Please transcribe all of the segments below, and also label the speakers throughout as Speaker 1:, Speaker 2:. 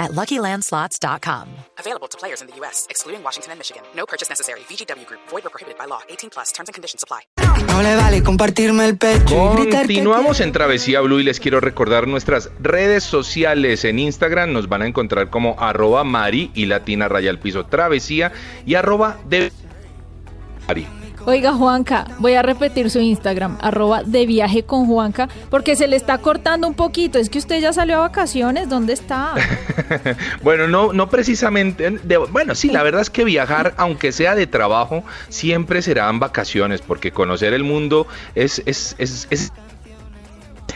Speaker 1: at LuckyLandSlots.com.
Speaker 2: Available to players in the U.S., excluding Washington and Michigan. No purchase necessary. VGW Group. Void or prohibited by law. 18 plus. Terms and conditions apply.
Speaker 3: No le vale compartirme el pecho y gritar que
Speaker 4: Continuamos en Travesía Blue y les quiero recordar nuestras redes sociales en Instagram. Nos van a encontrar como arroba Mari y Latina Raya al Piso Travesía y arroba de Mari.
Speaker 5: Oiga, Juanca, voy a repetir su Instagram, arroba de viaje con Juanca, porque se le está cortando un poquito. Es que usted ya salió a vacaciones, ¿dónde está?
Speaker 4: Bueno, no, no precisamente. de- bueno, sí, la verdad es que viajar, aunque sea de trabajo, siempre serán vacaciones, porque conocer el mundo es, es, es- es-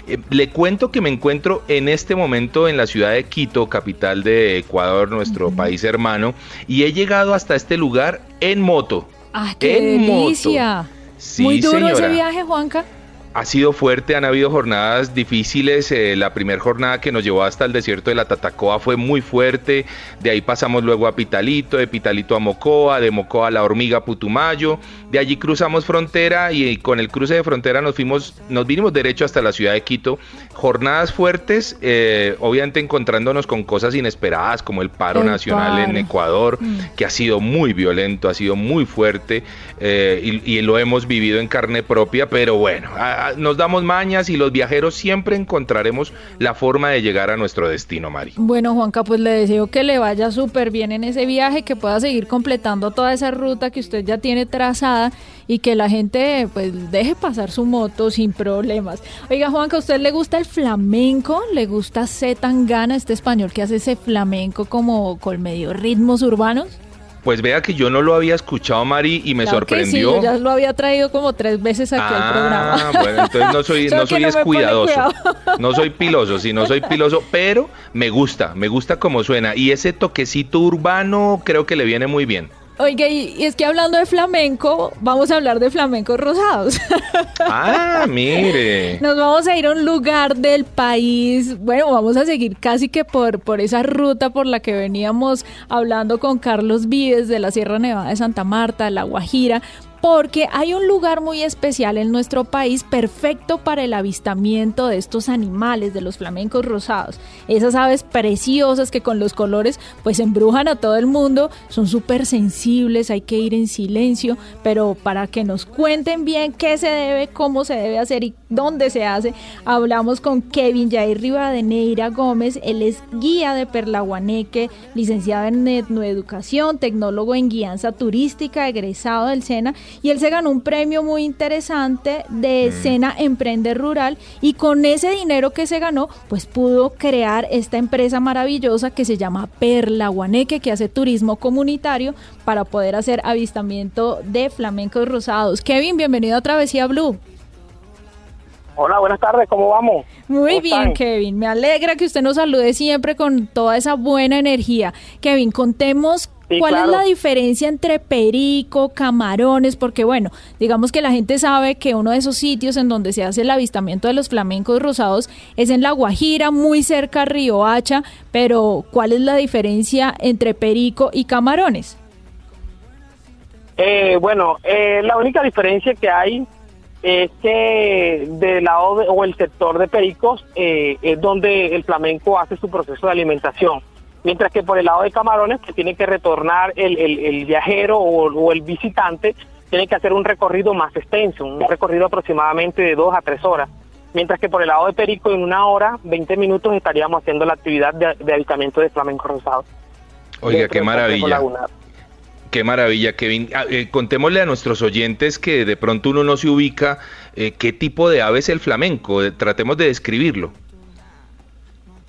Speaker 4: Eh, Le cuento que me encuentro en este momento en la ciudad de Quito, capital de Ecuador, nuestro país hermano, y he llegado hasta este lugar en moto.
Speaker 5: ¡Ah, qué
Speaker 4: En moto.
Speaker 5: delicia!
Speaker 4: Sí,
Speaker 5: Muy duro ese viaje, Juanca.
Speaker 4: Ha sido fuerte, han habido jornadas difíciles. eh, la primera jornada que nos llevó hasta el desierto de la Tatacoa fue muy fuerte. De ahí pasamos luego a Pitalito, de Pitalito a Mocoa, de Mocoa a la Hormiga Putumayo. De allí cruzamos frontera y con el cruce de frontera nos fuimos, nos vinimos derecho hasta la ciudad de Quito. Jornadas fuertes, eh, obviamente encontrándonos con cosas inesperadas como el paro
Speaker 5: El
Speaker 4: nacional en. Ecuador,
Speaker 5: Mm.
Speaker 4: que ha sido muy violento, ha sido muy fuerte eh, y, y lo hemos vivido en carne propia, pero bueno, a- nos damos mañas y los viajeros siempre encontraremos la forma de llegar a nuestro destino, Mari.
Speaker 5: Bueno, Juanca, pues le deseo que le vaya súper bien en ese viaje, que pueda seguir completando toda esa ruta que usted ya tiene trazada y que la gente pues deje pasar su moto sin problemas. Oiga, Juanca, ¿a usted le gusta el flamenco? ¿Le gusta C. Tangana, este español que hace ese flamenco como con medio ritmos urbanos?
Speaker 4: Pues vea que yo no lo había escuchado, Mari, y me
Speaker 5: Claro que sí,
Speaker 4: sorprendió.
Speaker 5: yo ya lo había traído como tres veces aquí al programa.
Speaker 4: Ah, bueno, entonces no soy, no soy
Speaker 5: no
Speaker 4: descuidadoso.
Speaker 5: cuidado.
Speaker 4: No soy piloso, sí, no soy piloso, pero me gusta, me gusta como suena. Y ese toquecito urbano creo que le viene muy bien.
Speaker 5: Oiga, y, es que hablando de flamenco, vamos a hablar de flamencos rosados.
Speaker 4: Ah, mire.
Speaker 5: Nos vamos a ir a un lugar del país. Bueno, vamos a seguir casi que por, por esa ruta por la que veníamos hablando con Carlos Vives de la Sierra Nevada de Santa Marta, La Guajira. Porque hay un lugar muy especial en nuestro país perfecto para el avistamiento de estos animales, de los flamencos rosados. Esas aves preciosas que con los colores pues embrujan a todo el mundo, son súper sensibles, hay que ir en silencio, pero para que nos cuenten bien qué se debe, cómo se debe hacer y dónde se hace, hablamos con Kevin Jair Rivadeneira Gómez, él es guía de Perlaguaneque, licenciado en etnoeducación, tecnólogo en guianza turística, egresado del SENA, y él se ganó un premio muy interesante de SENA Emprende Rural y con ese dinero que se ganó, pues pudo crear esta empresa maravillosa que se llama Perlaguaneque, que hace turismo comunitario para poder hacer avistamiento de flamencos rosados. Kevin, bienvenido a Travesía Blue.
Speaker 6: Hola, buenas tardes, ¿cómo vamos?
Speaker 5: Muy
Speaker 6: ¿Cómo
Speaker 5: bien,
Speaker 6: están?
Speaker 5: Kevin. Me alegra que usted nos salude siempre con toda esa buena energía. Kevin, contemos
Speaker 6: Sí,
Speaker 5: cuál
Speaker 6: claro.
Speaker 5: es la diferencia entre perico, camarones, porque bueno, digamos que la gente sabe que uno de esos sitios en donde se hace el avistamiento de los flamencos rosados es en La Guajira, muy cerca a Río Hacha, pero ¿cuál es la diferencia entre perico y camarones?
Speaker 6: Eh, bueno, eh, la única diferencia que hay es que del lado de- o el sector de pericos eh, es donde el flamenco hace su proceso de alimentación, mientras que por el lado de camarones que tiene que retornar el, el- el viajero o, o el visitante tiene que hacer un recorrido más extenso, un recorrido aproximadamente de dos a tres horas. Mientras que por el lado de Perico, en una hora, 20 minutos, estaríamos haciendo la actividad de, de avistamiento de flamenco rosado.
Speaker 4: Oiga, qué maravilla. Qué maravilla, Kevin. Ah, eh, contémosle a nuestros oyentes que de pronto uno no se ubica eh, qué tipo de ave es el flamenco. Eh, Tratemos de describirlo.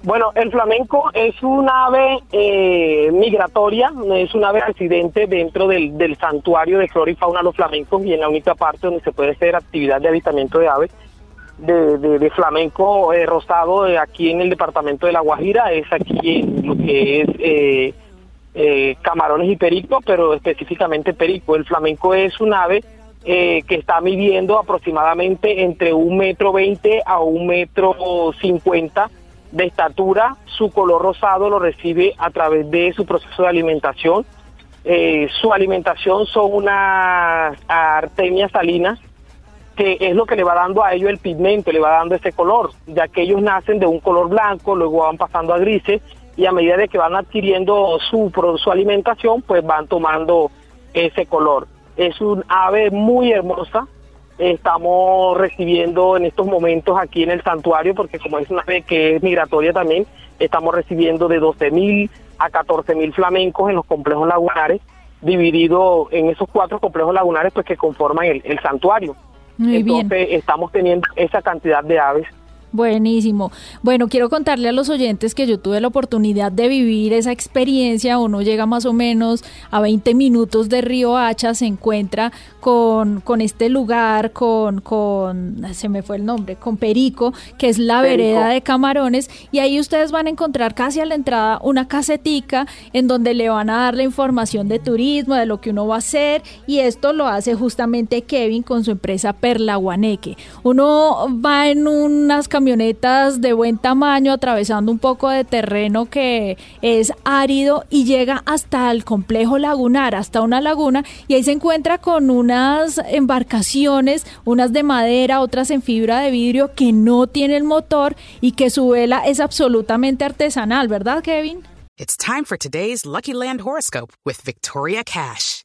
Speaker 6: Bueno, el flamenco es un ave eh, migratoria, es un ave residente dentro del, del santuario de flora y fauna los flamencos y en la única parte donde se puede hacer actividad de avistamiento de aves de, flamenco eh, rosado eh, aquí en el departamento de La Guajira, es aquí en lo que es eh, camarones y perico, pero específicamente perico. El flamenco es un ave eh, que está midiendo aproximadamente entre un metro veinte a un metro cincuenta de estatura. Su color rosado lo recibe a través de su proceso de alimentación. Eh, su alimentación son unas artemias salinas que es lo que le va dando a ellos el pigmento, le va dando ese color, ya que ellos nacen de un color blanco, luego van pasando a grises y a medida de que van adquiriendo su, su alimentación, pues van tomando ese color. Es un ave muy hermosa, estamos recibiendo en estos momentos aquí en el santuario, porque como es una ave que es migratoria también, estamos recibiendo de 12 mil a 14 mil flamencos en los complejos lagunares, dividido en esos cuatro complejos lagunares pues que conforman el, el santuario.
Speaker 5: Muy
Speaker 6: Entonces
Speaker 5: bien.
Speaker 6: estamos teniendo esa cantidad de aves.
Speaker 5: Buenísimo. Bueno, quiero contarle a los oyentes que yo tuve la oportunidad de vivir esa experiencia. Uno llega más o menos a 20 minutos de Río Hacha, se encuentra con, con este lugar, con, con, se me fue el nombre, con Perico, que es la
Speaker 6: Perico.
Speaker 5: vereda de Camarones. Y ahí ustedes van a encontrar casi a la entrada una casetica en donde le van a dar la información de turismo, de lo que uno va a hacer. Y esto lo hace justamente Kevin con su empresa Perla Guaneque. Uno va en unas camionetas de buen tamaño, atravesando un poco de terreno que es árido y llega hasta el complejo lagunar, hasta una laguna, y ahí se encuentra con unas embarcaciones, unas de madera, otras en fibra de vidrio, que no tienen motor y que su vela es absolutamente artesanal, ¿verdad, Kevin?
Speaker 2: It's time for today's Lucky Land horoscope with Victoria Cash.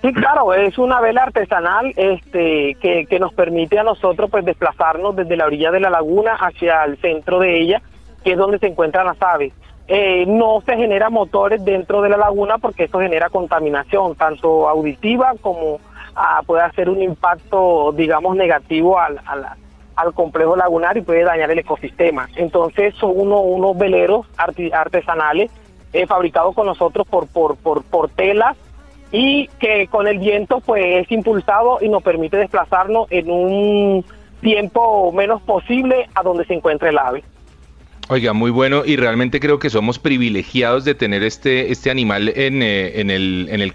Speaker 6: Sí, claro, es una vela artesanal este, que, que nos permite a nosotros pues desplazarnos desde la orilla de la laguna hacia el centro de ella, que es donde se encuentran las aves. Eh, no se genera motores dentro de la laguna porque eso genera contaminación, tanto auditiva como ah, puede hacer un impacto, digamos, negativo al, al, al complejo lagunar y puede dañar el ecosistema. Entonces son uno- unos veleros artesanales eh, fabricados con nosotros por, por, por telas y que con el viento pues es impulsado y nos permite desplazarnos en un tiempo menos posible a donde se encuentre el ave.
Speaker 4: Oiga, muy bueno y realmente creo que somos privilegiados de tener este, este animal en, eh, en el... En el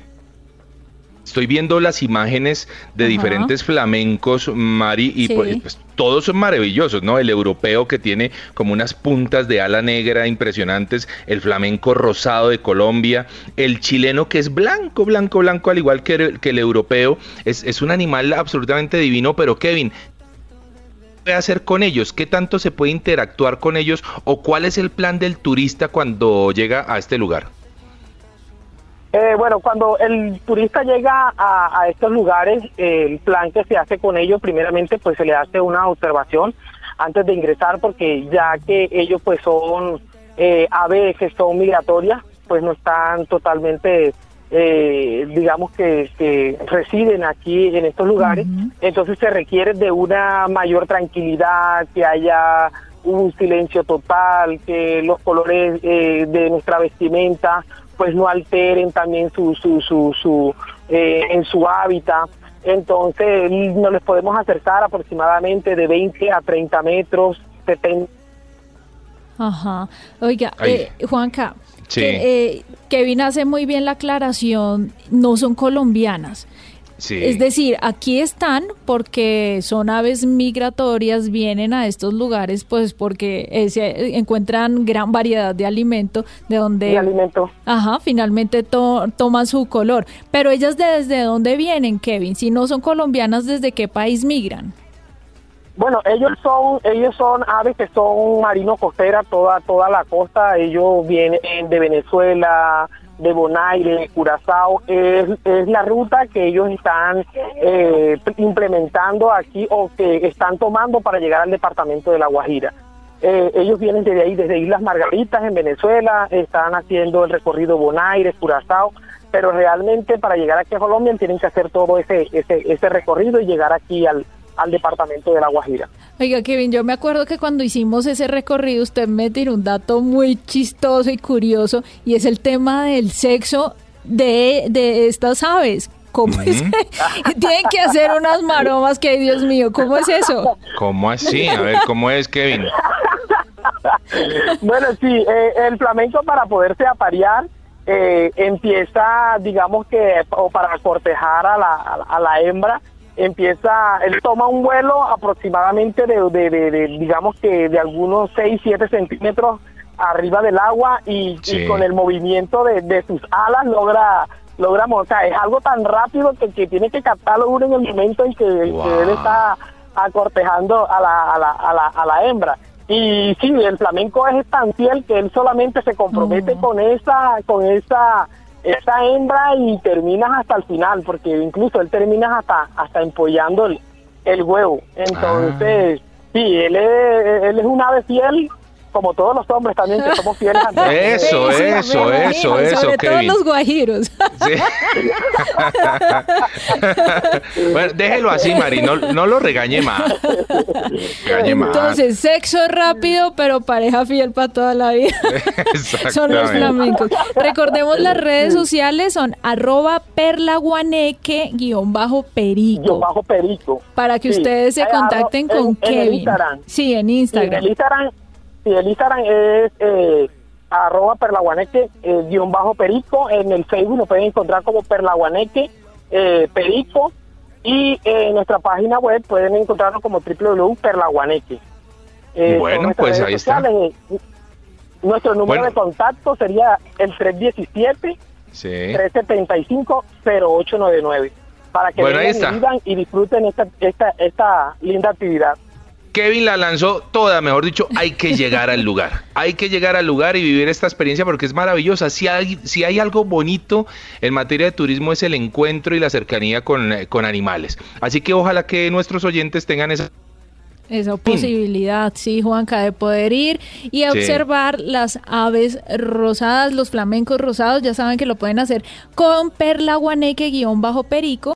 Speaker 4: Estoy viendo las imágenes de
Speaker 5: Ajá.
Speaker 4: diferentes flamencos, Mari, y
Speaker 5: Sí.
Speaker 4: pues, pues, todos son maravillosos, ¿no? El europeo que tiene como unas puntas de ala negra impresionantes, el flamenco rosado de Colombia, el chileno que es blanco, blanco, blanco, al igual que el, que el europeo, es, es un animal absolutamente divino, pero Kevin, puede hacer con ellos? ¿Qué tanto se puede interactuar con ellos? ¿O cuál es el plan del turista cuando llega a este lugar?
Speaker 6: Eh, bueno, cuando el turista llega a, a estos lugares, eh, el plan que se hace con ellos, primeramente, pues se le hace una observación antes de ingresar, porque ya que ellos pues son eh, aves que son migratorias, pues no están totalmente, eh, digamos que, que residen aquí en estos lugares, entonces se requiere de una mayor tranquilidad, que haya un silencio total, que los colores eh, de nuestra vestimenta pues no alteren también su su su, su eh, en su hábitat entonces nos les podemos acercar aproximadamente de 20 a 30 metros 70
Speaker 5: Ajá. Oiga, eh, Juanca,
Speaker 4: Sí.
Speaker 5: que, eh, Kevin hace muy bien la aclaración, no son colombianas.
Speaker 4: Sí.
Speaker 5: Es decir, aquí están porque son aves migratorias, vienen a estos lugares pues porque eh, se encuentran gran variedad de alimento de donde
Speaker 6: de alimento
Speaker 5: Ajá, finalmente to- toman su color. Pero ellas desde dónde vienen, Kevin? Si no son colombianas, ¿desde qué país migran?
Speaker 6: Bueno, ellos son ellos son aves que son marino costera toda toda la costa. Ellos vienen de Venezuela, de Bonaire, Curazao. Es, es la ruta que ellos están eh, implementando aquí o que están tomando para llegar al departamento de La Guajira. Eh, ellos vienen desde ahí, desde Islas Margaritas en Venezuela, están haciendo el recorrido Bonaire, Curazao, pero realmente para llegar aquí a Colombia tienen que hacer todo ese ese, ese recorrido y llegar aquí al al departamento de La Guajira.
Speaker 5: Oiga, Kevin, yo me acuerdo que cuando hicimos ese recorrido usted me tiró un dato muy chistoso y curioso y es el tema del sexo de, de estas aves. ¿Cómo es? Tienen que hacer unas maromas que, Dios mío, ¿cómo es eso?
Speaker 4: ¿Cómo así? A ver, ¿cómo es, Kevin?
Speaker 6: bueno, sí, eh, el flamenco para poderse aparear eh, empieza, digamos que, o para cortejar a la, a la hembra, empieza, él toma un vuelo aproximadamente de, de, de, de, digamos que de algunos 6, 7 centímetros arriba del agua y,
Speaker 4: Sí.
Speaker 6: y con el movimiento de, de sus alas logra logra montar. Es algo tan rápido que, que tiene que captarlo uno en el momento en que, en que
Speaker 4: Wow.
Speaker 6: él está acortejando a la, a, la, a, la, a la hembra. Y sí, el flamenco es tan fiel que él solamente se compromete
Speaker 5: Mm.
Speaker 6: con esa, con esa, esa hembra y terminas hasta el final, porque incluso él termina hasta, hasta empollando el, el huevo. Entonces, sí, él es, él es un ave fiel, como todos los hombres también que somos fieles a
Speaker 4: Eso,
Speaker 5: Sí, sí,
Speaker 4: eso, eso,
Speaker 5: imagino,
Speaker 4: eso,
Speaker 5: Sobre
Speaker 4: Kevin.
Speaker 5: los guajiros.
Speaker 4: Sí. bueno, déjelo así, Mari, no, no lo regañe más. Regañe más.
Speaker 5: Entonces, sexo rápido, pero pareja fiel para toda la vida. son los flamencos. Recordemos las redes sociales son arroba perlaguaneque guion bajo perico.
Speaker 6: bajo perico.
Speaker 5: Para que
Speaker 6: Sí.
Speaker 5: ustedes se contacten
Speaker 6: arro-
Speaker 5: con
Speaker 6: en- en el
Speaker 5: Kevin.
Speaker 6: Instagram.
Speaker 5: Sí, en
Speaker 6: Sí,
Speaker 5: Instagram.
Speaker 6: el Instagram, sí, el Instagram es eh, arroba perlaguaneque eh, guion bajo perico. En el Facebook lo pueden encontrar como perlaguaneque eh, perico. Y eh, en nuestra página web pueden encontrarlo como www.perlaguaneque. Eh,
Speaker 4: Bueno, pues ahí está.
Speaker 6: sociales. Eh, Nuestro número
Speaker 4: Bueno.
Speaker 6: de contacto sería el 317
Speaker 4: Sí.
Speaker 6: 375-0899 para que
Speaker 4: Bueno,
Speaker 6: vengan vivan y disfruten esta, esta, esta linda actividad.
Speaker 4: Kevin la lanzó toda, mejor dicho, hay que llegar al lugar. Hay que llegar al lugar y vivir esta experiencia porque es maravillosa. Si hay, si hay algo bonito en materia de turismo es el encuentro y la cercanía con, eh, con animales. Así que ojalá que nuestros oyentes tengan esa...
Speaker 5: Esa posibilidad, sí, Juanca, de poder ir y observar las aves rosadas, los flamencos rosados. Ya saben que lo pueden hacer con perlaguaneque guion bajo perico.